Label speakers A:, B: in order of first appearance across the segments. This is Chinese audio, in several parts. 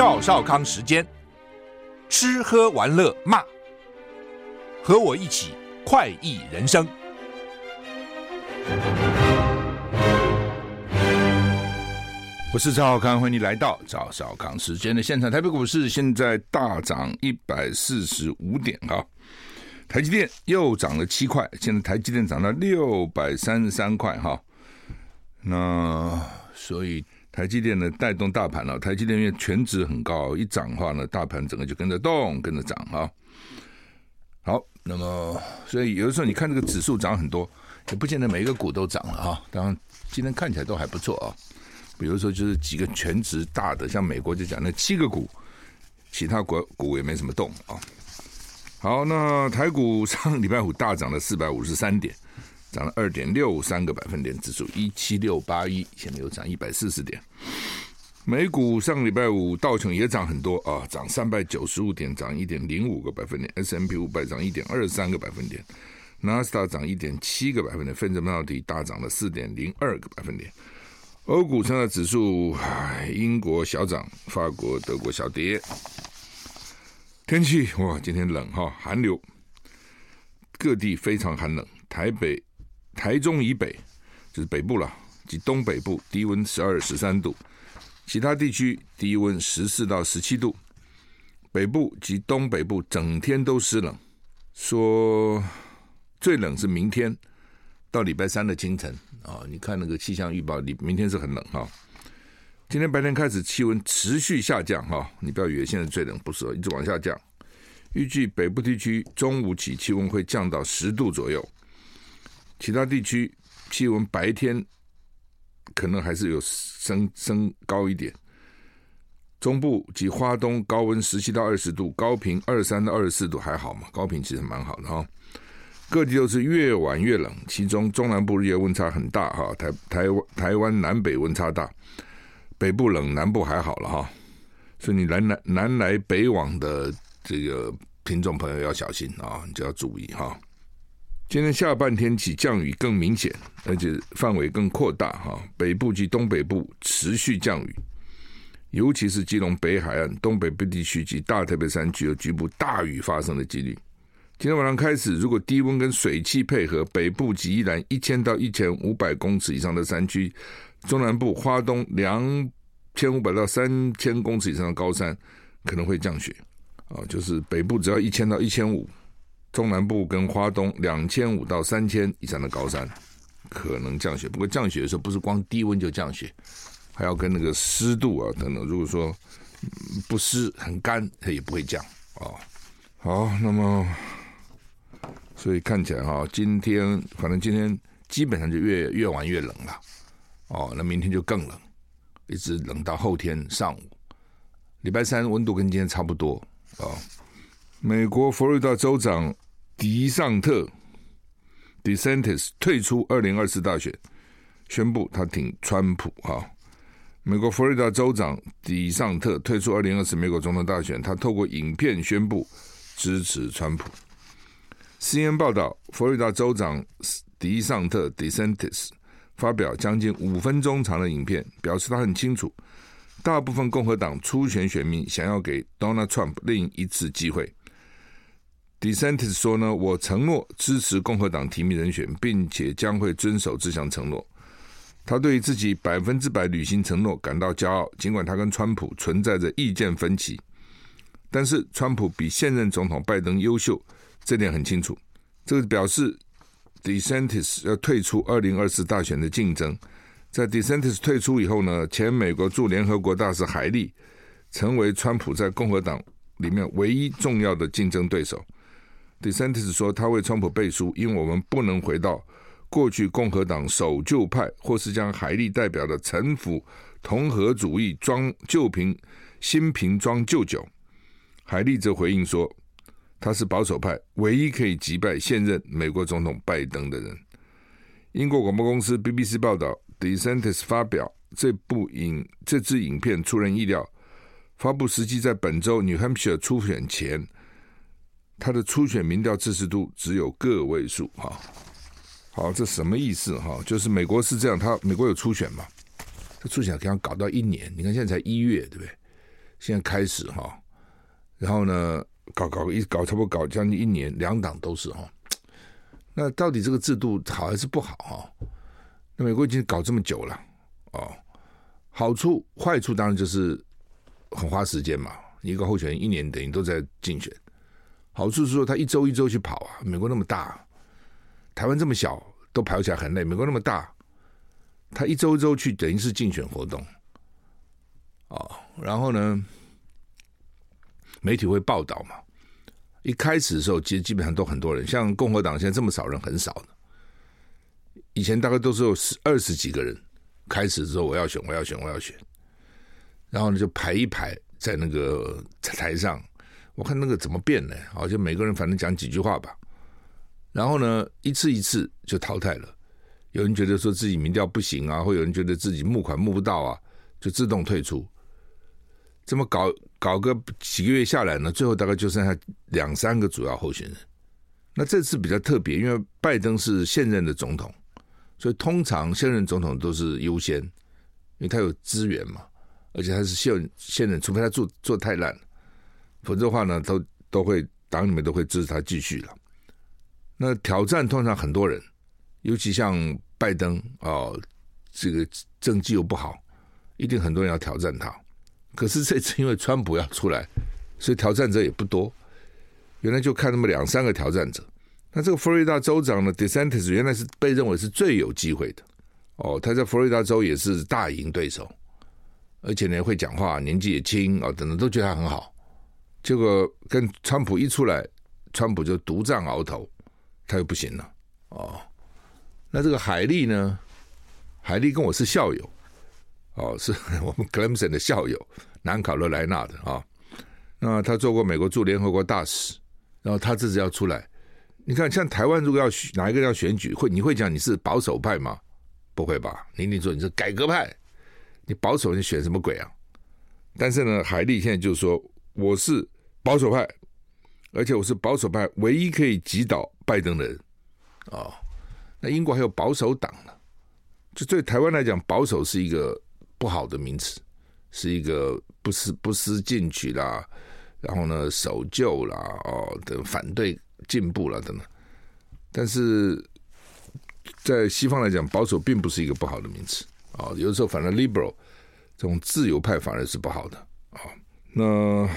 A: 赵少康时间，吃喝玩乐骂，和我一起快意人生。我是赵少康，欢迎你来到赵少康时间的现场。台北股市现在大涨一百四十五点啊，台积电又涨了七块，现在台积电涨到六百三十三块哈。那所以台积电呢带动大盘了，台积电因为权值很高，一涨的话呢，大盘整个就跟着动，跟着涨哈。好，那么所以有的时候你看这个指数涨很多，也不见得每一个股都涨了啊。当然今天看起来都还不错啊。比如说，就是几个权值大的，像美国就讲那七个股，其他国股也没什么动啊。好，那台股上礼拜五大涨了四百五十三点，涨了二点六三个百分点，指数一七六八一，现在又涨一百四十点。美股上礼拜五道琼也涨很多啊，涨三百九十五点，涨一点零五个百分点。S&P 五百涨一点二三个百分点，纳斯达涨一点七个百分点，费城半导体大涨了四点零二个百分点。欧股上的指数，英国小涨，法国、德国小跌。天气哇，今天冷哈，寒流，各地非常寒冷。台北、台中以北就是北部了，及东北部低温十二、十三度，其他地区低温十四到十七度。北部及东北部整天都湿冷，说最冷是明天。到礼拜三的清晨啊，你看那个气象预报，你明天是很冷哈。今天白天开始气温持续下降哈，你不要以为现在最冷，不是，一直往下降。预计北部地区中午起气温会降到十度左右，其他地区气温白天可能还是有升升高一点。中部及花东高温十七到二十度，高频二十三到二十四度还好嘛，高频其实蛮好的哈。各地都是越晚越冷，其中中南部日夜温差很大哈，台台湾台湾南北温差大，北部冷，南部还好了哈，所以你南来南来北往的这个听众朋友要小心啊，你就要注意哈。今天下半天起降雨更明显，而且范围更扩大哈，北部及东北部持续降雨，尤其是基隆北海岸、东北部地区及大台北山区有局部大雨发生的几率。今天晚上开始，如果低温跟水汽配合，北部及宜兰一千到一千五百公尺以上的山区，中南部、花东两千五百到三千公尺以上的高山可能会降雪啊，就是北部只要一千到一千五，中南部跟花东两千五到三千以上的高山可能降雪。不过降雪的时候不是光低温就降雪，还要跟那个湿度啊等等。如果说不湿很干，它也不会降啊。好，那么。所以看起来哈，今天反正今天基本上就越越玩越冷了，哦，那明天就更冷，一直冷到后天上午。礼拜三温度跟今天差不多啊、哦。美国佛罗里达州长迪尚特 （DeSantis） 退出二零二四大选，宣布他挺川普哈、美国佛罗里达州长迪尚特退出二零二四美国总统大选，他透过影片宣布支持川普。CNN 报道，佛罗里达州长迪尚特 （DeSantis） 发表将近五分钟长的影片，表示他很清楚，大部分共和党初选选民想要给 Donald Trump 另一次机会。DeSantis 说呢：“我承诺支持共和党提名人选，并且将会遵守这项承诺。他对自己百分之百履行承诺感到骄傲，尽管他跟川普存在着意见分歧，但是川普比现任总统拜登优秀。”这点很清楚，这个表示 DeSantis 要退出二零二四大选的竞争。在 DeSantis 退出以后呢，前美国驻联合国大使海利成为川普在共和党里面唯一重要的竞争对手。DeSantis 说，他为川普背书，因为我们不能回到过去共和党守旧派，或是将海利代表的陈腐同和主义装旧瓶新瓶装旧酒。海利则回应说。他是保守派唯一可以击败现任美国总统拜登的人。英国广播公司 BBC 报道，DeSantis 发表这部影这支影片出人意料，发布时机在本周 New Hampshire 初选前，他的初选民调支持度只有个位数。哈，好，这什么意思？哈，就是美国是这样，他美国有初选嘛？这初选可能搞到一年，你看现在才一月，对不对？现在开始哈，然后呢，搞搞一搞，差不多搞将近一年，两党都是哈。那到底这个制度好还是不好哈？那美国已经搞这么久了哦，好处坏处当然就是很花时间嘛。一个候选人一年等于都在竞选，好处是说他一周一周去跑啊。美国那么大，台湾这么小，都跑起来很累。美国那么大，他一周一周去等于是竞选活动。哦，然后呢，媒体会报道嘛。一开始的时候，其实基本上都很多人，像共和党现在这么少人，很少的。以前大概都是有十二十几个人，开始之后我要选，我要选，我要选，然后呢就排一排在那个台上，我看那个怎么变呢？好像每个人反正讲几句话吧，然后呢一次一次就淘汰了。有人觉得说自己民调不行啊，或有人觉得自己募款募不到啊，就自动退出。这么搞搞个几个月下来呢，最后大概就剩下两三个主要候选人。那这次比较特别，因为拜登是现任的总统，所以通常现任总统都是优先，因为他有资源嘛，而且他是现现任，除非他做做太烂，否则的话呢，都都会党里面都会支持他继续了。那挑战通常很多人，尤其像拜登哦，这个政绩又不好，一定很多人要挑战他。可是这次因为川普要出来，所以挑战者也不多。原来就看那么两三个挑战者。那这个佛罗里达州长呢，DeSantis 原来是被认为是最有机会的。哦，他在佛罗里达州也是大赢对手，而且呢会讲话，年纪也轻啊，等等都觉得他很好。结果跟川普一出来，川普就独占鳌头，他又不行了。哦，那这个海莉呢？海莉跟我是校友。哦，是 我们 Clemson 的校友，南卡罗来纳的啊。那他做过美国驻联合国大使，然后他这次要出来。你看，像台湾如果要选哪一个要选举，会你会讲你是保守派吗？不会吧？你你说你是改革派，你保守你选什么鬼啊？但是呢，海莉现在就是说我是保守派，而且我是保守派唯一可以击倒拜登的人哦，那英国还有保守党呢，就对台湾来讲，保守是一个。不好的名词，是一个不思不思进取啦，然后呢守旧啦，哦等反对进步啦等等。但是在西方来讲，保守并不是一个不好的名词啊、哦。有的时候，反正 liberal 这种自由派反而是不好的啊、哦。那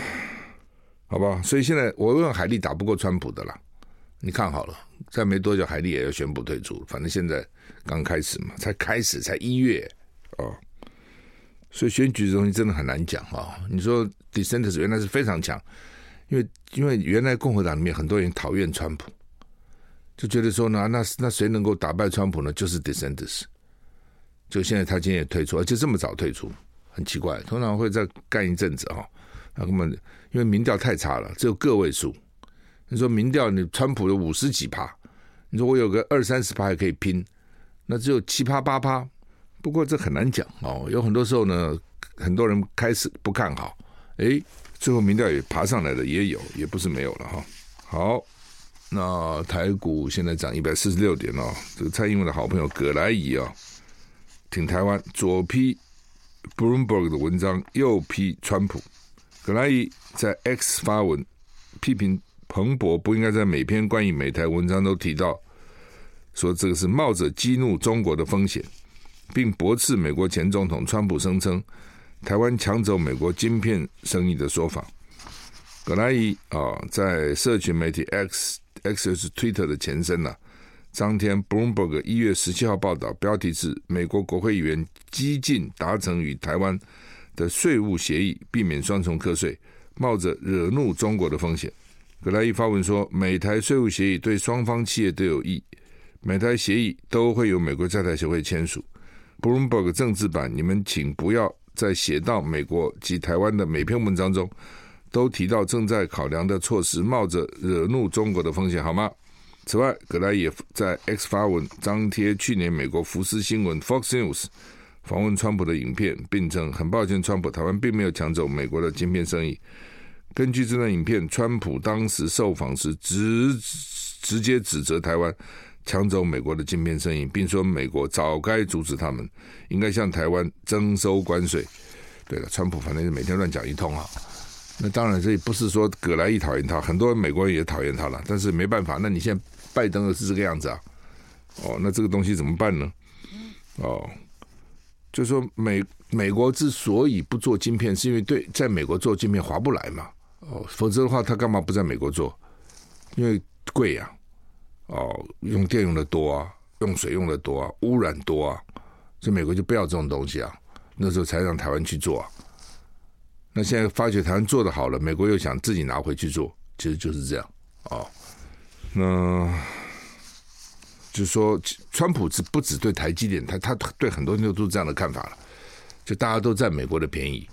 A: 好吧，所以现在我问海利打不过川普的啦，你看好了，再没多久海利也要宣布退出。反正现在刚开始嘛，才开始才一月。哦所以选举这东西真的很难讲啊！你说 d e s e n t e r s 原来是非常强，因为因为原来共和党里面很多人讨厌川普，就觉得说呢，那那谁能够打败川普呢？就是 d e s e n t e r s。就现在他今天也退出，而且这么早退出，很奇怪。通常会再干一阵子哈，那根本因为民调太差了，只有个位数。你说民调你川普有五十几趴，你说我有个二三十趴还可以拼，那只有七趴八趴。不过这很难讲哦，有很多时候呢，很多人开始不看好，诶，最后民调也爬上来了，也有，也不是没有了哈。好，那台股现在涨一百四十六点哦，这个蔡英文的好朋友葛莱仪啊，挺台湾，左批 Bloomberg 的文章，右批川普。葛莱仪在 X 发文批评彭博不应该在每篇关于美台文章都提到，说这个是冒着激怒中国的风险。并驳斥美国前总统川普声称台湾抢走美国晶片生意的说法。葛莱仪啊，在社群媒体 X X 是 Twitter 的前身呐，张贴 Bloomberg 一月十七号报道，标题是“美国国会议员激进达成与台湾的税务协议，避免双重课税，冒着惹怒中国的风险”。葛莱伊发文说：“美台税务协议对双方企业都有益，美台协议都会由美国在台协会签署。” Bloomberg 政治版，你们请不要再写到美国及台湾的每篇文章中都提到正在考量的措施，冒着惹怒中国的风险，好吗？此外，葛莱也在 X 发文张贴去年美国福斯新闻 Fox News 访问川普的影片，并称很抱歉，川普台湾并没有抢走美国的晶片生意。根据这段影片，川普当时受访时直直接指责台湾。抢走美国的晶片生意，并说美国早该阻止他们，应该向台湾征收关税。对了，川普反正是每天乱讲一通啊。那当然，这也不是说葛莱伊讨厌他，很多美国人也讨厌他了。但是没办法，那你现在拜登的是这个样子啊？哦，那这个东西怎么办呢？哦，就是说美美国之所以不做晶片，是因为对在美国做晶片划不来嘛。哦，否则的话，他干嘛不在美国做？因为贵呀、啊。哦，用电用的多啊，用水用的多啊，污染多啊，所以美国就不要这种东西啊。那时候才让台湾去做啊。那现在发觉台湾做得好了，美国又想自己拿回去做，其实就是这样哦。那就是说，川普只不只对台积电，他他对很多人都是这样的看法了，就大家都占美国的便宜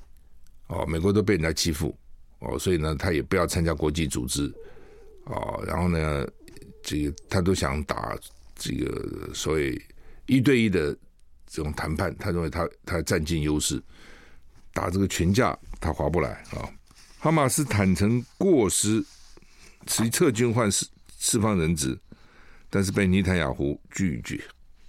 A: 哦，美国都被人家欺负哦，所以呢，他也不要参加国际组织哦，然后呢，这个他都想打这个所谓一对一的这种谈判，他认为他他占尽优势。打这个群架，他划不来啊！哈马斯坦承过失，其撤军换释释放人质，但是被尼坦雅胡拒绝。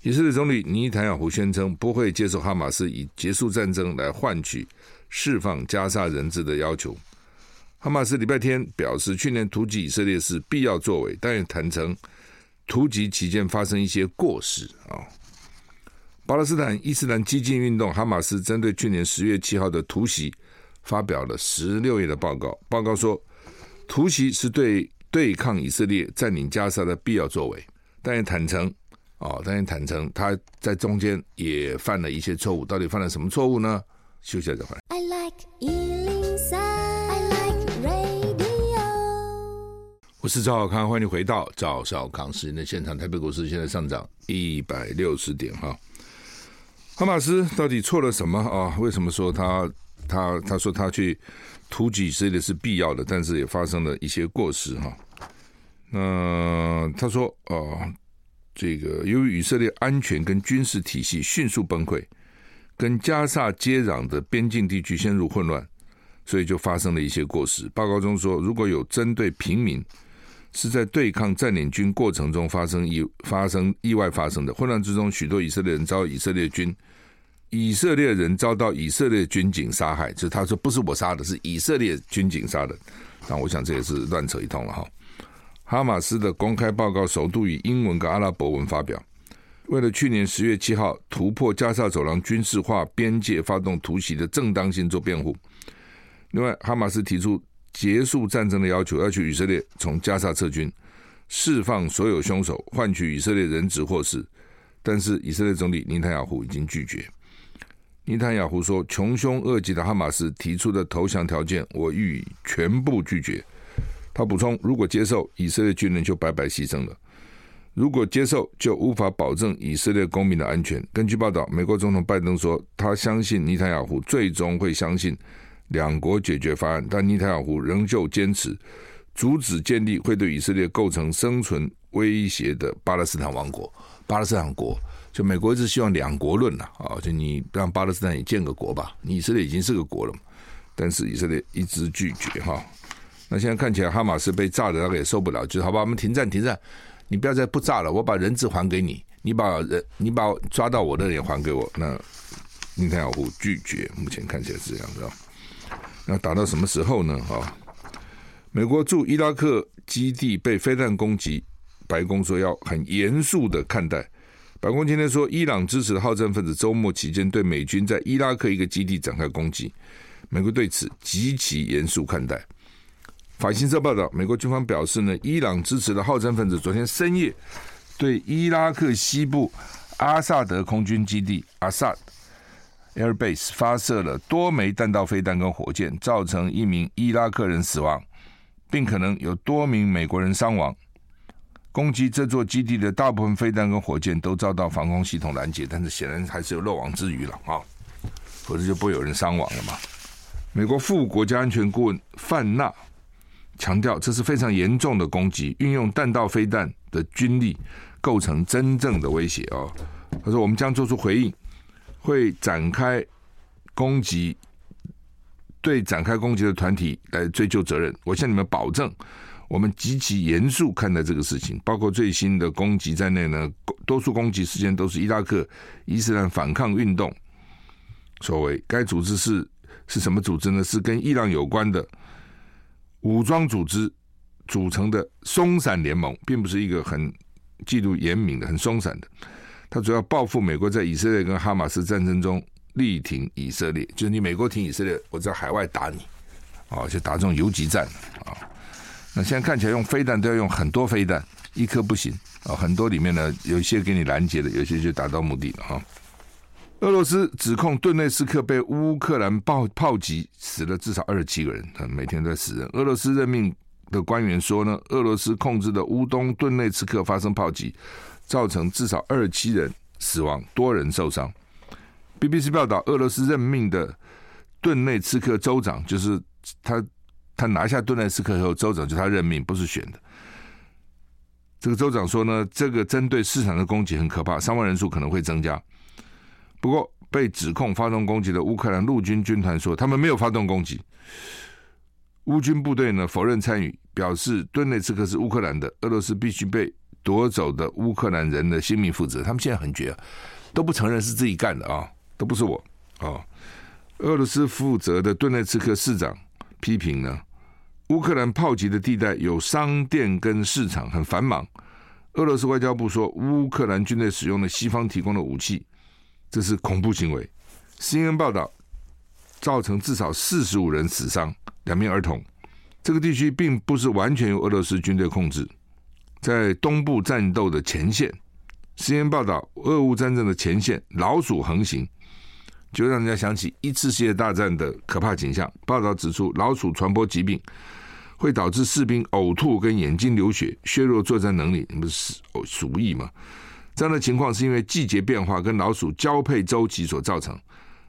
A: 以色列总理尼坦雅胡宣称不会接受哈马斯以结束战争来换取释放加沙人质的要求。哈马斯礼拜天表示，去年突击以色列是必要作为，但也坦承突击期间发生一些过失啊。巴勒斯坦伊斯兰激进运动哈马斯针对去年十月七号的突袭发表了十六页的报告。报告说，突袭是对对抗以色列占领加沙的必要作为，但也坦诚哦，但也坦诚他在中间也犯了一些错误。到底犯了什么错误呢？休息再回来。I like 103, I like radio。我是赵少康，欢迎回到赵少康时间的现场。台北股市现在上涨一百六十点哈。哈马斯到底错了什么啊？为什么说他他他说他去突击以色列是必要的，但是也发生了一些过失哈？那他说啊，这个由于以色列安全跟军事体系迅速崩溃，跟加萨接壤的边境地区陷入混乱，所以就发生了一些过失。报告中说，如果有针对平民是在对抗占领军过程中发生意发生意外发生的混乱之中，许多以色列人遭以色列军。以色列人遭到以色列军警杀害，就是他说不是我杀的，是以色列军警杀的。那我想这也是乱扯一通了哈。哈马斯的公开报告首度以英文跟阿拉伯文发表，为了去年十月七号突破加沙走廊军事化边界发动突袭的正当性做辩护。另外，哈马斯提出结束战争的要求，要求以色列从加沙撤军，释放所有凶手，换取以色列人质获释。但是以色列总理尼坦雅胡已经拒绝。尼坦雅胡说：“穷凶恶极的哈马斯提出的投降条件，我予以全部拒绝。”他补充：“如果接受，以色列军人就白白牺牲了；如果接受，就无法保证以色列公民的安全。”根据报道，美国总统拜登说：“他相信尼坦雅胡最终会相信两国解决方案。”但尼坦雅胡仍旧坚持阻止建立会对以色列构成生存威胁的巴勒斯坦王国——巴勒斯坦国。就美国一直希望两国论呐，啊，就你让巴勒斯坦也建个国吧，以色列已经是个国了，但是以色列一直拒绝哈。那现在看起来哈马斯被炸的那个也受不了，就是好吧，我们停战停战，你不要再不炸了，我把人质还给你，你把人你把抓到我的人也还给我。那尼坦雅胡拒绝，目前看起来是这样子啊。那打到什么时候呢？啊，美国驻伊拉克基地被飞弹攻击，白宫说要很严肃的看待。白宫今天说，伊朗支持的好战分子周末期间对美军在伊拉克一个基地展开攻击，美国对此极其严肃看待。法新社报道，美国军方表示呢，伊朗支持的好战分子昨天深夜对伊拉克西部阿萨德空军基地阿萨 Air Base 发射了多枚弹道飞弹跟火箭，造成一名伊拉克人死亡，并可能有多名美国人伤亡。攻击这座基地的大部分飞弹跟火箭都遭到防空系统拦截，但是显然还是有漏网之鱼了啊，否则就不会有人伤亡了嘛。美国副国家安全顾问范纳强调，这是非常严重的攻击，运用弹道飞弹的军力构成真正的威胁哦。他说：“我们将做出回应，会展开攻击，对展开攻击的团体来追究责任。我向你们保证。”我们极其严肃看待这个事情，包括最新的攻击在内呢，多数攻击事件都是伊拉克伊斯兰反抗运动所为。该组织是是什么组织呢？是跟伊朗有关的武装组织组成的松散联盟，并不是一个很纪律严明的、很松散的。它主要报复美国在以色列跟哈马斯战争中力挺以色列，就是你美国挺以色列，我在海外打你，啊，就打这种游击战啊。那现在看起来用飞弹都要用很多飞弹，一颗不行啊，很多里面呢有一些给你拦截的，有些就达到目的了哈。俄罗斯指控顿内斯克被乌克兰炮炮击死了至少二十七个人，每天都在死人。俄罗斯任命的官员说呢，俄罗斯控制的乌东顿内斯克发生炮击，造成至少二十七人死亡，多人受伤。BBC 报道，俄罗斯任命的顿内斯克州长就是他。他拿下顿内斯克后，州长就他任命，不是选的。这个州长说呢，这个针对市场的攻击很可怕，伤亡人数可能会增加。不过，被指控发动攻击的乌克兰陆军军团说，他们没有发动攻击。乌军部队呢否认参与，表示顿内茨克是乌克兰的，俄罗斯必须被夺走的乌克兰人的性命负责。他们现在很绝啊，都不承认是自己干的啊，都不是我啊。俄罗斯负责的顿内茨克市长批评呢。乌克兰炮击的地带有商店跟市场，很繁忙。俄罗斯外交部说，乌克兰军队使用了西方提供的武器，这是恐怖行为。CNN 报道，造成至少四十五人死伤，两名儿童。这个地区并不是完全由俄罗斯军队控制，在东部战斗的前线。CNN 报道，俄乌战争的前线老鼠横行，就让人家想起一次世界大战的可怕景象。报道指出，老鼠传播疾病。会导致士兵呕吐跟眼睛流血，削弱作战能力，你不是鼠疫吗？这样的情况是因为季节变化跟老鼠交配周期所造成。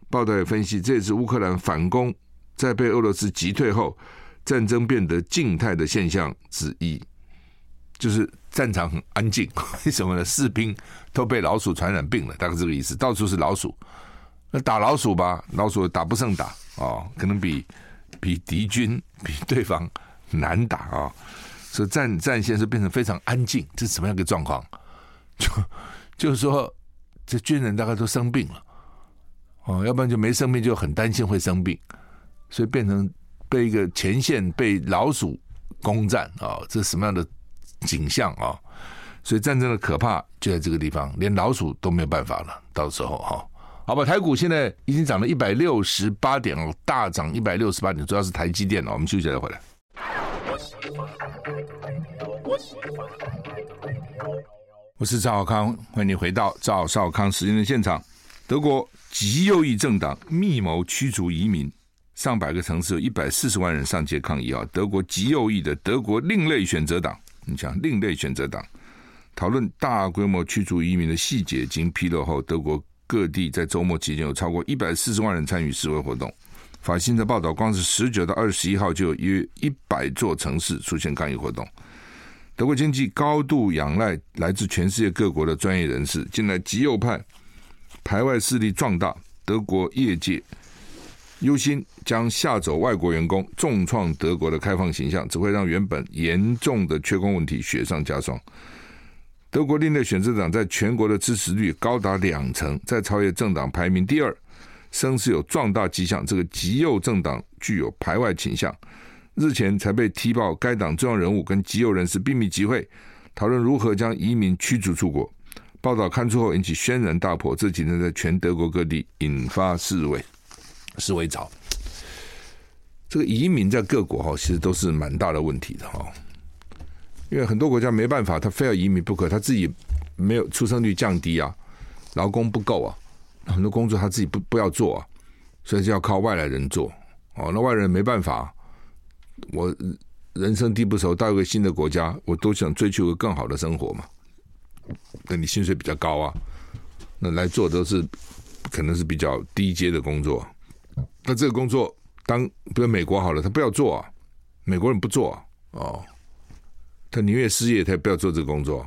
A: 报道也分析，这也是乌克兰反攻在被俄罗斯击退后，战争变得静态的现象之一。就是战场很安静，为 什么呢？士兵都被老鼠传染病了，大概这个意思。到处是老鼠，那打老鼠吧，老鼠打不胜打哦，可能比比敌军比对方。难打啊、哦！所以战战线是变成非常安静，这是什么样一个状况？就就是说，这军人大概都生病了哦，要不然就没生病，就很担心会生病，所以变成被一个前线被老鼠攻占啊、哦！这是什么样的景象啊、所以战争的可怕就在这个地方，连老鼠都没有办法了。到时候哈、好吧，台股现在已经涨了一百六十八点哦，大涨一百六十八点，主要是台积电哦。我们休息再回来。我是赵少康，欢迎你回到赵少康时间的现场。德国极右翼政党密谋驱逐移民，上百个城市有一百四十万人上街抗议啊！德国极右翼的德国另类选择党，你想另类选择党讨论大规模驱逐移民的细节，经披露后，德国各地在周末期间有超过一百四十万人参与示威活动。法新社报道，光是十九到二十一号就有约一百座城市出现抗议活动。德国经济高度仰赖来自全世界各国的专业人士，近来极右派排外势力壮大，德国业界忧心将吓走外国员工，重创德国的开放形象，只会让原本严重的缺工问题雪上加霜。德国另类选择党在全国的支持率高达两成，在超越政党排名第二。声势有壮大迹象，这个极右政党具有排外倾向。日前才被踢爆，该党重要人物跟极右人士秘密集会，讨论如何将移民驱逐出国。报道刊出后引起轩然大波，这几天在全德国各地引发示威，示威潮。这个移民在各国哈，其实都是蛮大的问题的哈，因为很多国家没办法，他非要移民不可，他自己没有出生率降低啊，劳工不够啊。很多工作他自己不不要做啊，所以就要靠外来人做哦。那外人没办法，我人生地不熟，到一个新的国家，我都想追求个更好的生活嘛。那你薪水比较高啊，那来做都是可能是比较低阶的工作。那这个工作，当比如美国好了，他不要做啊，美国人不做啊，哦，他宁愿失业，他也不要做这个工作。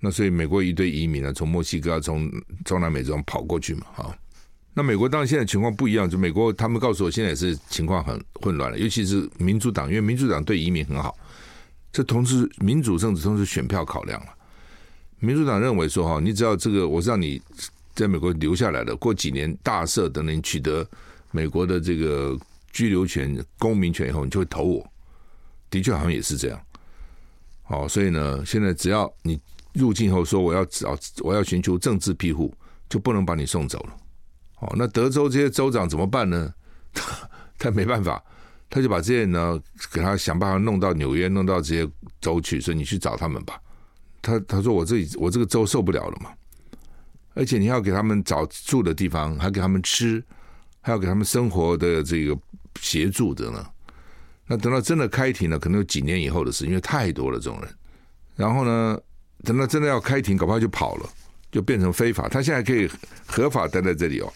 A: 那所以美国一堆移民啊，从墨西哥、从中南美洲跑过去嘛，哈。那美国当然现在情况不一样，就美国他们告诉我，现在也是情况很混乱了，尤其是民主党，因为民主党对移民很好，这同时民主政治同时选票考量了。民主党认为说，哈，你只要这个我让你在美国留下来的，过几年大赦等你取得美国的这个居留权、公民权以后，你就会投我。的确，好像也是这样。好，所以呢，现在只要你入境后说我要找我要寻求政治庇护，就不能把你送走了。哦，那德州这些州长怎么办呢？他他没办法，他就把这些人呢给他想办法弄到纽约，弄到这些州去，说你去找他们吧。他他说我这里我这个州受不了了嘛，而且你要给他们找住的地方，还给他们吃，还要给他们生活的这个协助的呢。那等到真的开庭了，可能有几年以后的事，因为太多了这种人。然后呢，等到真的要开庭，搞不好就跑了，就变成非法。他现在可以合法待在这里哦，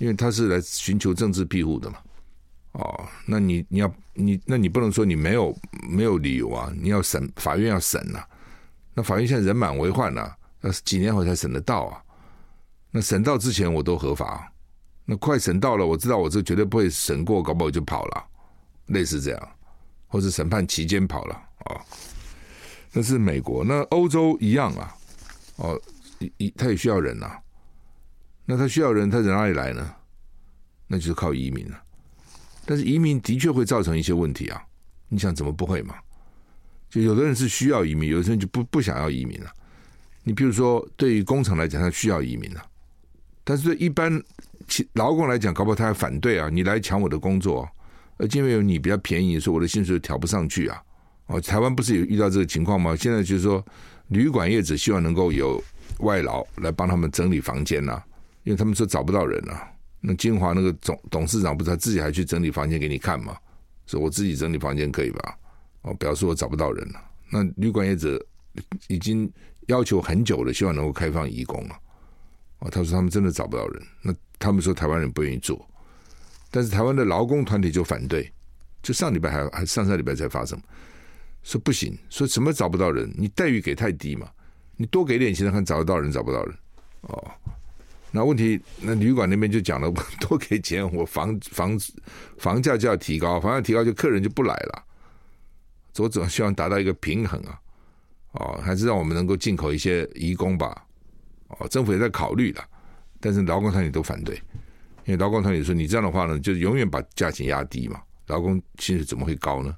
A: 因为他是来寻求政治庇护的嘛。哦，那你你要你，那你不能说你没有没有理由啊，你要审，法院要审呐、那法院现在人满为患呐、啊，要几年后才审得到啊？那审到之前我都合法，那快审到了，我知道我这绝对不会审过，搞不好就跑了。类似这样，或者审判期间跑了啊，那是美国。那欧洲一样啊，哦，一他也需要人呐、那他需要人，他从哪里来呢？那就是靠移民了、啊。但是移民的确会造成一些问题啊。你想怎么不会嘛？就有的人是需要移民，有的人就不不想要移民了、啊。你比如说，对于工厂来讲，他需要移民了、啊，但是对一般劳工来讲，搞不好他还反对啊，你来抢我的工作、啊。而因为有你比较便宜，所以我的薪水调不上去啊！哦，台湾不是有遇到这个情况吗？现在就是说，旅馆业者希望能够有外劳来帮他们整理房间呐、啊，因为他们说找不到人啊。那金华那个总董事长不是他自己还去整理房间给你看吗？说我自己整理房间可以吧？哦，表示我找不到人了。那旅馆业者已经要求很久了，希望能够开放义工了。哦，他说他们真的找不到人，那他们说台湾人不愿意做。但是台湾的劳工团体就反对，就上礼拜还还上上礼拜才发生，说不行，说什么找不到人，你待遇给太低嘛，你多给点钱看找得到人找不到人哦。那问题那旅馆那边就讲了，多给钱我房 房房价就要提高，房价提高就客人就不来了。我总希望达到一个平衡啊，哦，还是让我们能够进口一些移工吧，哦，政府也在考虑的，但是劳工团体都反对。因为劳工团体说：“你这样的话呢，就永远把价钱压低嘛，劳工薪水怎么会高呢？”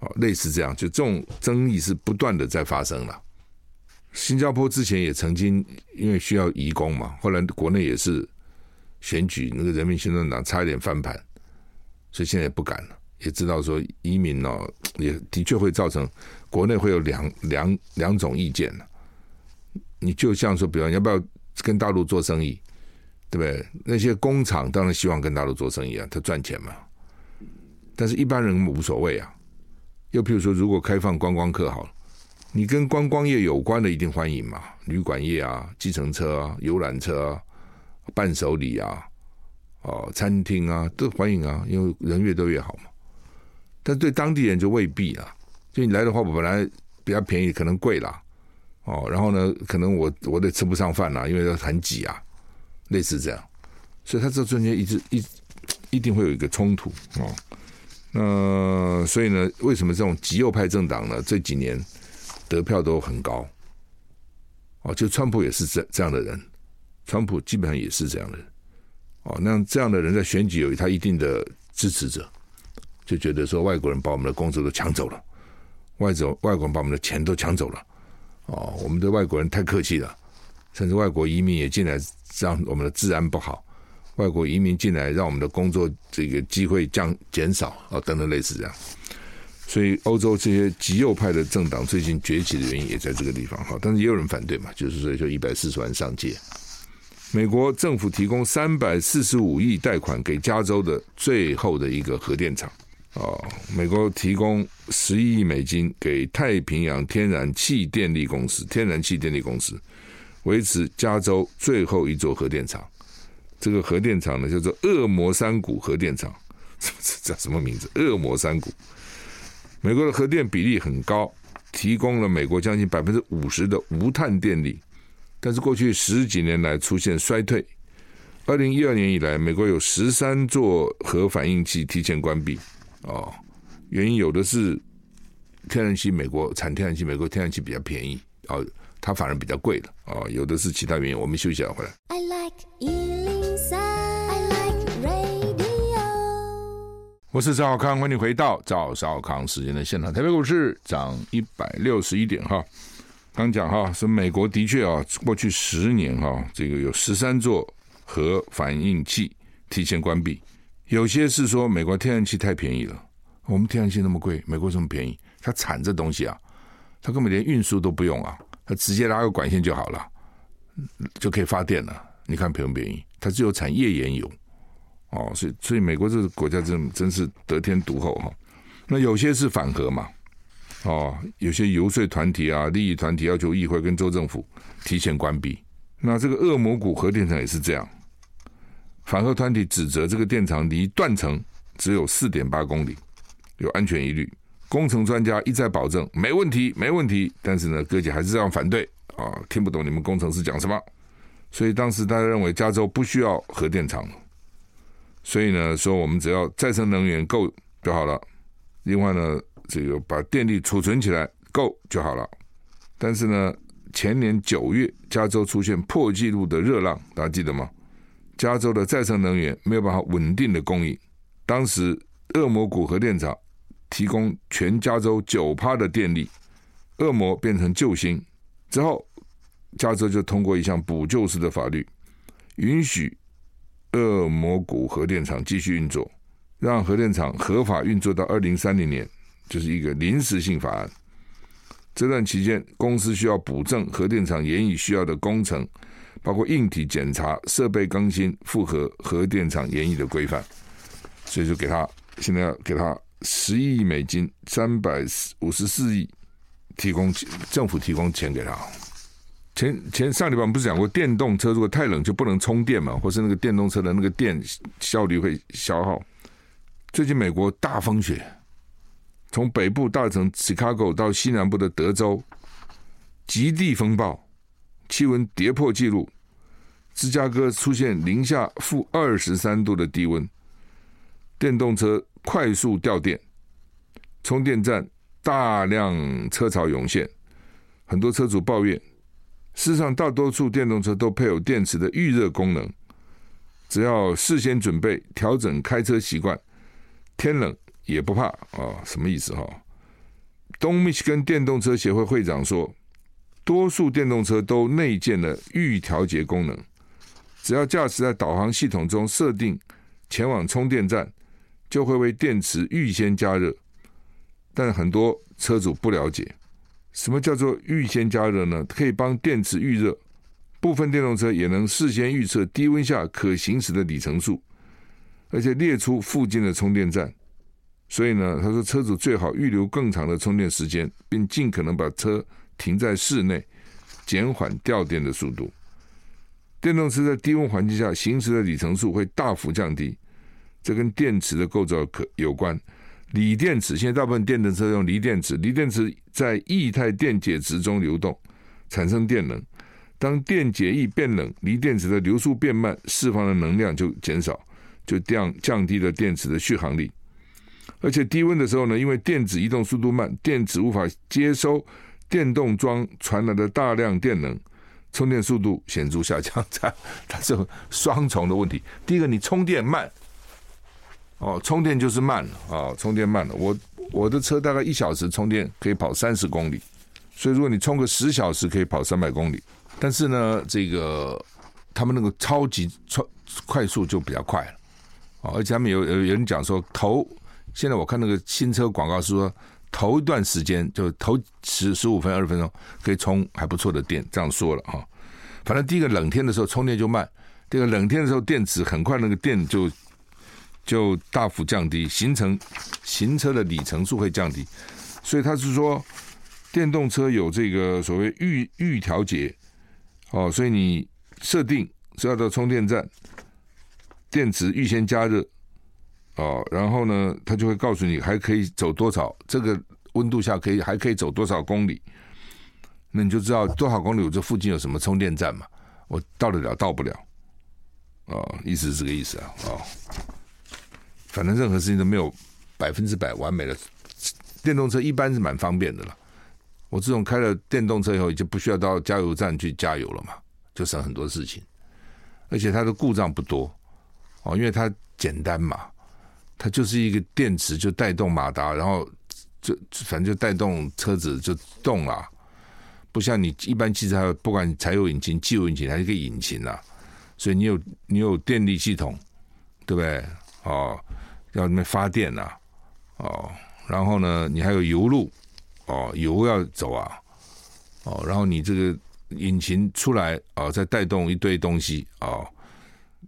A: 哦，类似这样，就这种争议是不断的在发生了。新加坡之前也曾经因为需要移工嘛，后来国内也是选举，那个人民行动党差一点翻盘，所以现在也不敢了，也知道说移民哦，也的确会造成国内会有两两两种意见了。你就像说，比方要不要跟大陆做生意？对不对？那些工厂当然希望跟大陆做生意啊，他赚钱嘛。但是一般人无所谓啊。又譬如说，如果开放观光客好了，你跟观光业有关的一定欢迎嘛，旅馆业啊、计程车啊、游览车啊、伴手礼啊、哦餐厅啊都欢迎啊，因为人越多越好嘛。但对当地人就未必啊。就你来的话，本来比较便宜，可能贵了哦。然后呢，可能我我得吃不上饭了，因为很挤啊。类似这样，所以他这中间一直一一定会有一个冲突哦。那所以呢，为什么这种极右派政党呢这几年得票都很高？哦，就川普也是这这样的人，川普基本上也是这样的人。哦，那这样的人在选举有他一定的支持者，就觉得说外国人把我们的工作都抢走了，外走外国人把我们的钱都抢走了。哦，我们对外国人太客气了，甚至外国移民也进来。让我们的治安不好，外国移民进来，让我们的工作这个机会降减少啊，等等类似这样。所以欧洲这些极右派的政党最近崛起的原因也在这个地方哈，但是也有人反对嘛，就是说就一百四十万上街。美国政府提供三百四十五亿贷款给加州的最后的一个核电厂啊，美国提供十一亿美金给太平洋天然气电力公司，天然气电力公司。维持加州最后一座核电厂，这个核电厂呢叫做恶魔山谷核电厂，这叫什么名字？恶魔山谷。美国的核电比例很高，提供了美国将近百分之五十的无碳电力，但是过去十几年来出现衰退。二零一二年以来，美国有十三座核反应器提前关闭。哦，原因有的是天然气，美国产天然气，美国天然气比较便宜。哦。它反而比较贵的啊，有的是其他原因。我们休息一下回来。我是赵少康，欢迎回到赵少康时间的现场。台北股市涨一百六十一点哈。刚讲哈，说美国的确啊，过去十年哈，这个有十三座核反应器提前关闭。有些是说美国天然气太便宜了，我们天然气那么贵，美国这么便宜，它产这东西啊，它根本连运输都不用啊，它直接拉个管线就好了，就可以发电了。你看便不便宜？它只有产页岩油。哦，所以所以美国这个国家真真是得天独厚哈。那有些是反核嘛，哦，有些游说团体啊、利益团体要求议会跟州政府提前关闭。那这个恶魔谷核电厂也是这样，反核团体指责这个电厂离断层只有四点八公里，有安全疑虑。工程专家一再保证没问题，没问题，但是呢，各界还是这样反对啊，听不懂你们工程师讲什么。所以当时大家认为加州不需要核电厂。所以呢，说我们只要再生能源够就好了。另外呢，这个把电力储存起来够就好了。但是呢，前年九月，加州出现破纪录的热浪，大家记得吗？加州的再生能源没有办法稳定的供应。当时，恶魔谷核电厂提供全加州九趴的电力，恶魔变成救星之后，加州就通过一项补救式的法律，允许。恶魔谷核电厂继续运作，让核电厂合法运作到二零三零年，就是一个临时性法案。这段期间，公司需要补正核电厂延役需要的工程，包括硬体检查、设备更新，符合核电厂延役的规范。所以就给他，现在要给他十亿美金，三百五十四亿，提供政府提供钱给他。前前上礼拜我们不是讲过，电动车如果太冷就不能充电嘛，或是那个电动车的那个电效率会消耗。最近美国大风雪，从北部大城 Chicago 到西南部的德州，极地风暴，气温跌破纪录。芝加哥出现零下负二十三度的低温，电动车快速掉电，充电站大量车潮涌现，很多车主抱怨。事实上，大多数电动车都配有电池的预热功能，只要事先准备、调整开车习惯，天冷也不怕啊！什么意思哈？东密西根电动车协会会长说，多数电动车都内建了预调节功能，只要驾驶在导航系统中设定前往充电站，就会为电池预先加热。但很多车主不了解。什么叫做预先加热呢？可以帮电池预热，部分电动车也能事先预测低温下可行驶的里程数，而且列出附近的充电站。所以呢，他说车主最好预留更长的充电时间，并尽可能把车停在室内，减缓掉电的速度。电动车在低温环境下行驶的里程数会大幅降低，这跟电池的构造可有关。锂电池现在大部分电动车用锂电池，锂电池在液态电解质中流动，产生电能。当电解液变冷，锂电池的流速变慢，释放的能量就减少，就降降低了电池的续航力。而且低温的时候呢，因为电子移动速度慢，电池无法接收电动桩传来的大量电能，充电速度显著下降。它 它是双重的问题。第一个，你充电慢。哦，充电就是慢了啊、充电慢了，我我的车大概一小时充电可以跑三十公里，所以如果你充个十小时可以跑三百公里。但是呢，这个他们那个超级超快速就比较快了啊、哦！而且他们有有有人讲说，头现在我看那个新车广告是说，头一段时间就头十十五分二十分钟可以充还不错的电，这样说了哈、反正第一个冷天的时候充电就慢，第二个冷天的时候电池很快那个电就。就大幅降低，行程行车的里程数会降低，所以他是说，电动车有这个所谓预预调节，哦，所以你设定是要到充电站，电池预先加热，哦，然后呢，他就会告诉你还可以走多少，这个温度下可以还可以走多少公里，那你就知道多少公里，我这附近有什么充电站嘛，我到得了到不了，哦，意思是这个意思啊，哦。反正任何事情都没有百分之百完美的，电动车一般是蛮方便的了。我自从开了电动车以后，就不需要到加油站去加油了嘛，就省很多事情。而且它的故障不多哦，因为它简单嘛。它就是一个电池就带动马达，然后就反正就带动车子就动了，不像你一般汽车，不管柴油引擎、汽油引擎还是个引擎啊，所以你有你有电力系统，对不对？哦，要那边发电呐、哦，然后呢，你还有油路，哦，油要走啊，哦，然后你这个引擎出来哦，再带动一堆东西哦。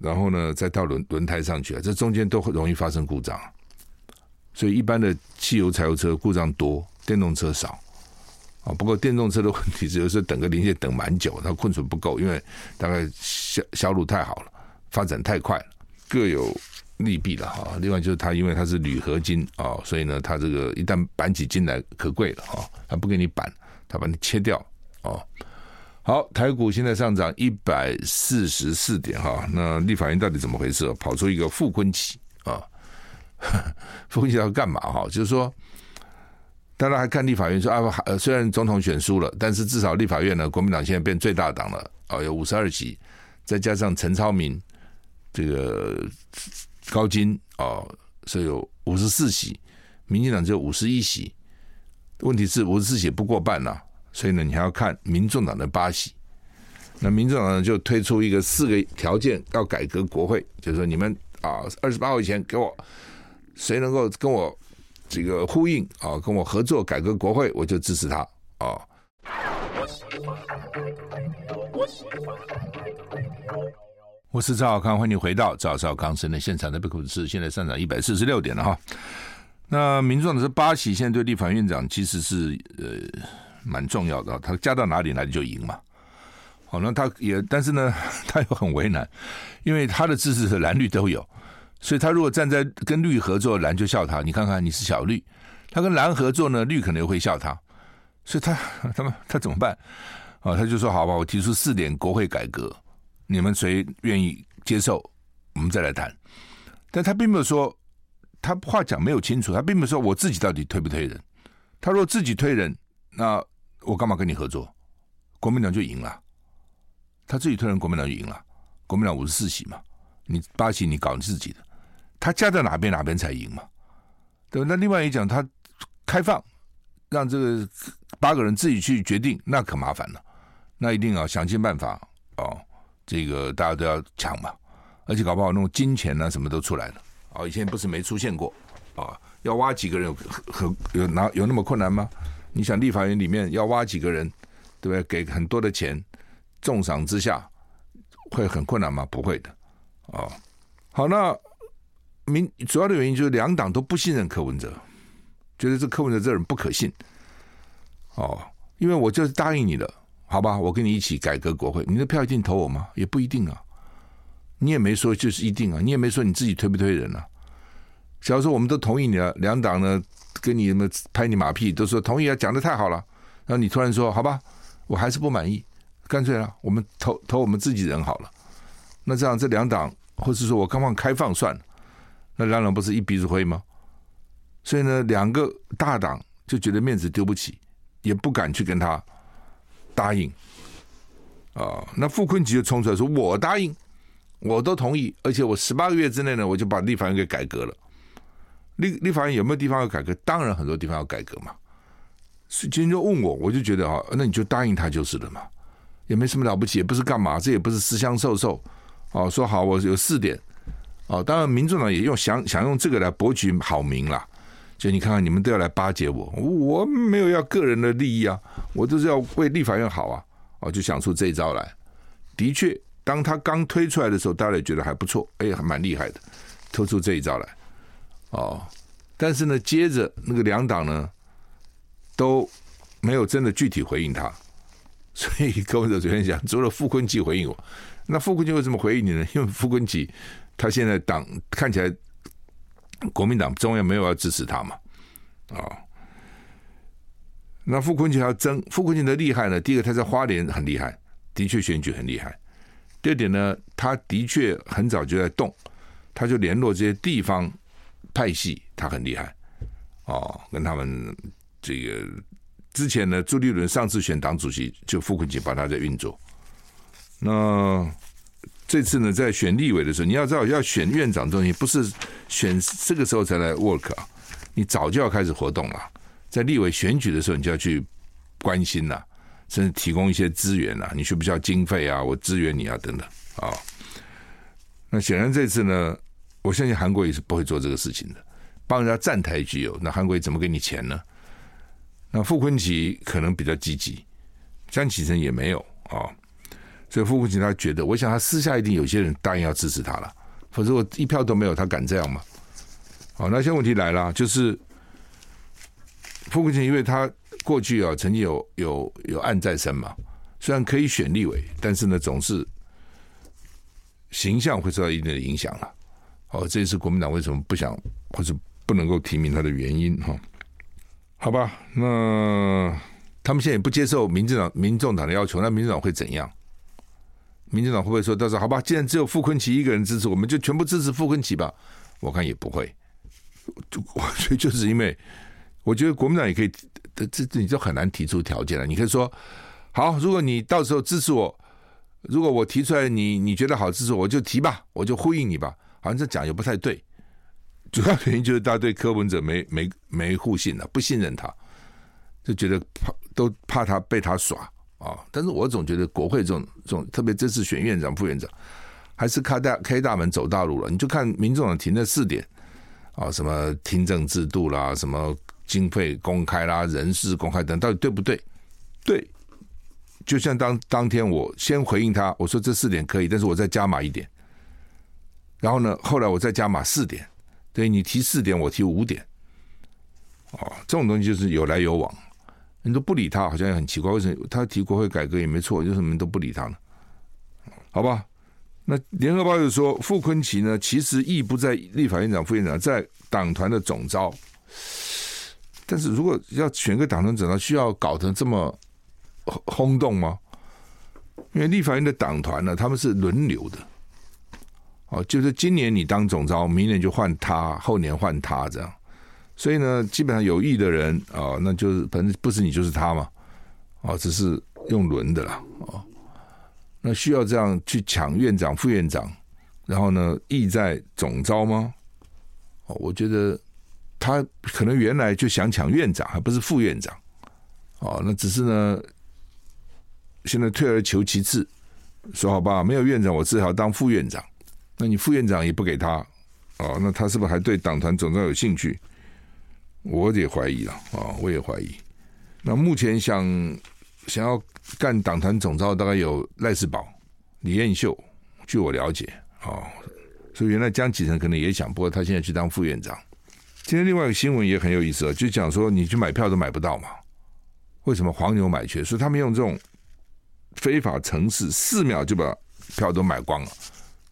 A: 然后呢，再到轮轮胎上去啊，这中间都容易发生故障，所以一般的汽油、柴油车故障多，电动车少啊。不过电动车的问题是，有时候等个零件等蛮久，它库存不够，因为大概销销路太好了，发展太快了，各有利弊了哈。另外就是它，因为它是铝合金啊，所以呢，它这个一旦板起金来可贵了哈，它不给你板，它把你切掉哦。好，台股现在上涨一百四十四点哈，那立法院到底怎么回事？跑出一个傅崐萁啊，傅崐萁要干嘛哈？就是说，大家还看立法院说啊，虽然总统选输了，但是至少立法院呢，国民党现在变最大党了啊，有五十二席，再加上陈超明这个高金啊，所以有五十四席，民进党只有五十一席，问题是五十四席不过半呐、啊。所以呢，你还要看民众党的八席，那民众党呢就推出一个四个条件要改革国会，就是说你们啊，二十八号以前给我谁能够跟我这个呼应啊，跟我合作改革国会，我就支持他啊。我是赵少康，欢迎回到赵少康生的现场。的北股市现在上涨一百四十六点了哈。那民众党的八席，现在对立法院长其实是呃。蛮重要的，他加到哪里哪里就赢嘛。好，那他也，但是呢，他又很为难，因为他的支持者蓝绿都有，所以他如果站在跟绿合作，蓝就笑他。你看看你是小绿，他跟蓝合作呢，绿可能又会笑他，所以他他们他怎么办？啊，他就说好吧，我提出四点国会改革，你们谁愿意接受，我们再来谈。但他并没有说，他话讲没有清楚，他并没有说我自己到底推不推人。他如果自己推人，那。我干嘛跟你合作？国民党就赢了，他自己推人，国民党就赢了。国民党五十四席嘛，你八席你搞你自己的，他加在哪边哪边才赢嘛？对？那另外一讲，他开放让这个八个人自己去决定，那可麻烦了。那一定要想尽办法哦，这个大家都要抢嘛，而且搞不好那种金钱啊什么都出来了。哦，以前不是没出现过啊？要挖几个人有有哪有那么困难吗？你想立法院里面要挖几个人，对不对？给很多的钱，重赏之下会很困难吗？不会的，哦。好，那明主要的原因就是两党都不信任柯文哲，觉得这柯文哲这人不可信。哦，因为我就是答应你了，好吧？我跟你一起改革国会，你的票一定投我吗？也不一定啊。你也没说就是一定啊，你也没说你自己推不推人啊。假如说我们都同意你了，两党呢？跟你们拍你马屁，都说同意啊，讲的太好了。然后你突然说好吧，我还是不满意，干脆了，我们投投我们自己人好了。那这样这两党，或是说我刚刚开放算了，那两党不是一鼻子灰吗？所以呢，两个大党就觉得面子丢不起，也不敢去跟他答应。啊、哦，那傅昆萁就冲出来说：“我答应，我都同意，而且我十八个月之内呢，我就把立法院给改革了。”立立法院有没有地方要改革？当然很多地方要改革嘛。所以今天就问我，我就觉得啊，那你就答应他就是了嘛，也没什么了不起，也不是干嘛，这也不是私相授受。哦，说好我有四点。哦，当然民众党也用想想用这个来博取好名啦。就你看看，你们都要来巴结我，我没有要个人的利益啊，我就是要为立法院好啊。哦，就想出这一招来。的确，当他刚推出来的时候，大家也觉得还不错，哎，还蛮厉害的，推出这一招来。哦，但是呢，接着那个两党呢都没有真的具体回应他，所以柯文哲昨天讲，除了傅昆萁回应我，那傅昆萁为什么回应你呢？因为傅昆萁他现在党看起来国民党中央没有要支持他嘛，啊、哦，那傅崐萁还要争，傅崐萁的厉害呢，第一个他在花莲很厉害，的确选举很厉害，第二点呢，他的确很早就在动，他就联络这些地方。派系他很厉害哦，跟他们这个之前呢，朱立伦上次选党主席就傅崐萁帮他在运作。那这次呢，在选立委的时候，你要知道要选院长东西，不是选这个时候才来 work 啊，你早就要开始活动了。在立委选举的时候，你就要去关心了，甚至提供一些资源了。你需不需要经费啊？我支援你啊，等等啊。那显然这次呢，我相信韩国也是不会做这个事情的，帮人家站台具有，那韩国怎么给你钱呢？那傅昆萁可能比较积极，江启臣也没有啊。所以傅昆萁他觉得，我想他私下一定有些人答应要支持他了，否则我一票都没有，他敢这样吗？好，那现在问题来了，就是傅崐萁，因为他过去啊曾经有有有案在身嘛，虽然可以选立委，但是呢总是形象会受到一定的影响了。哦，这一次国民党为什么不想或者不能够提名他的原因哈？好吧，那他们现在也不接受民进党、民众党的要求，那民进党会怎样？民进党会不会说到时候好吧？既然只有傅昆奇一个人支持，我们就全部支持傅昆奇吧？我看也不会。我觉得就是因为，我觉得国民党也可以，这这你就很难提出条件了。你可以说，好，如果你到时候支持我，如果我提出来你你觉得好支持我，我就提吧，我就呼应你吧。好像这讲也不太对。主要原因就是大家对柯文哲没没没互信了，不信任他，就觉得怕都怕他被他耍。啊！但是我总觉得国会这种这种，特别这次选院长、副院长，还是开大开大门走大路了。你就看民众党提那四点啊，什么听证制度啦，什么经费公开啦，人事公开等，到底对不对？对，就像当当天我先回应他，我说这四点可以，但是我再加码一点。然后呢，后来我再加码四点，对，你提四点，我提五点。哦，这种东西就是有来有往。你都不理他，好像也很奇怪。为什么他提国会改革也没错，为什么你都不理他呢？好吧，那联合报就说傅昆奇呢，其实意不在立法院长、副院长，在党团的总召。但是如果要选个党团总召，需要搞成这么轰动吗？因为立法院的党团呢，他们是轮流的。哦，就是今年你当总召，明年就换他，后年换他这样。所以呢，基本上有意的人啊，那就是反正不是你就是他嘛，啊，只是用轮的啦，啊，那需要这样去抢院长、副院长，然后呢，意在总召吗？哦，我觉得他可能原来就想抢院长，还不是副院长，哦，那只是呢，现在退而求其次，说好吧，没有院长，我只好当副院长，那你副院长也不给他，哦，那他是不是还对党团总召有兴趣？我也怀疑了啊，我也怀疑。那目前想想要干党团总召，大概有赖世宝、李彦秀，据我了解啊。所以原来江启臣可能也想，不过他现在去当副院长。今天另外一个新闻也很有意思，就讲说你去买票都买不到嘛？为什么黄牛买缺？所以他们用这种非法程式，四秒就把票都买光了。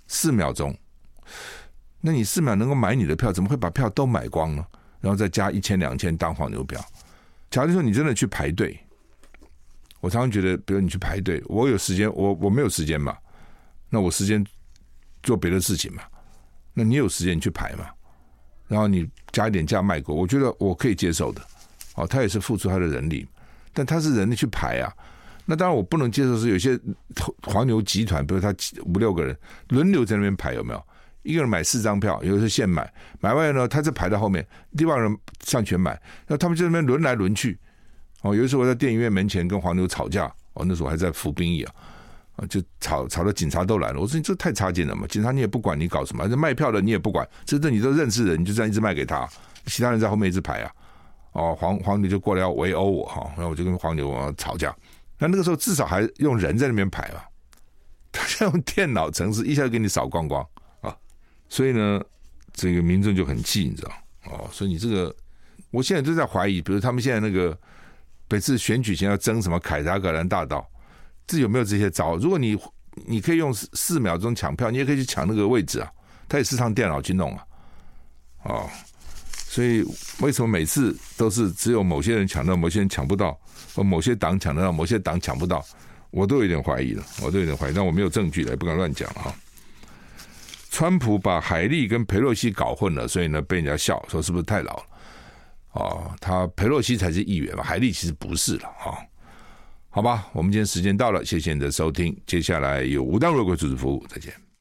A: 四秒钟，那你四秒能够买你的票，怎么会把票都买光呢？然后再加一千两千当黄牛票。假如说你真的去排队，我常常觉得，比如你去排队，我有时间，我我没有时间嘛，那我时间做别的事情嘛。那你有时间你去排嘛，然后你加一点价卖给我，我觉得我可以接受的。哦，他也是付出他的人力，但他是人力去排啊。那当然我不能接受是有些黄牛集团，比如他五六个人轮流在那边排，有没有？一个人买四张票，有的是现买，买完呢，他就排到后面，另外人上前买，那他们就那边轮来轮去。哦，有一次我在电影院门前跟黄牛吵架，哦，那时候还在服兵役啊，啊，就吵吵到警察都来了。我说你这太差劲了嘛，警察你也不管你搞什么，这卖票的你也不管，这这你都认识的，你就这样一直卖给他，其他人在后面一直排啊，哦，黄黄牛就过来要围殴我哈，然后我就跟黄牛吵架，那那个时候至少还用人在那边排嘛，他现在用电脑程式一下就给你扫光光。所以呢，这个民众就很气，你知道？哦，所以你这个，我现在都在怀疑，比如他们现在那个每次选举前要争什么凯达格兰大道，这有没有这些招？如果你你可以用四秒钟抢票，你也可以去抢那个位置啊，他也是上电脑去弄啊，哦，所以为什么每次都是只有某些人抢到，某些人抢不到，或某些党抢得到，某些党抢不到？我都有点怀疑了，我都有点怀疑，但我没有证据了，也不敢乱讲哈。川普把海莉跟佩洛西搞混了，所以呢被人家笑说是不是太老了？哦，他佩洛西才是议员嘛，海莉其实不是了啊。好吧，我们今天时间到了，谢谢你的收听。接下来有吴淡如的主持服务，再见。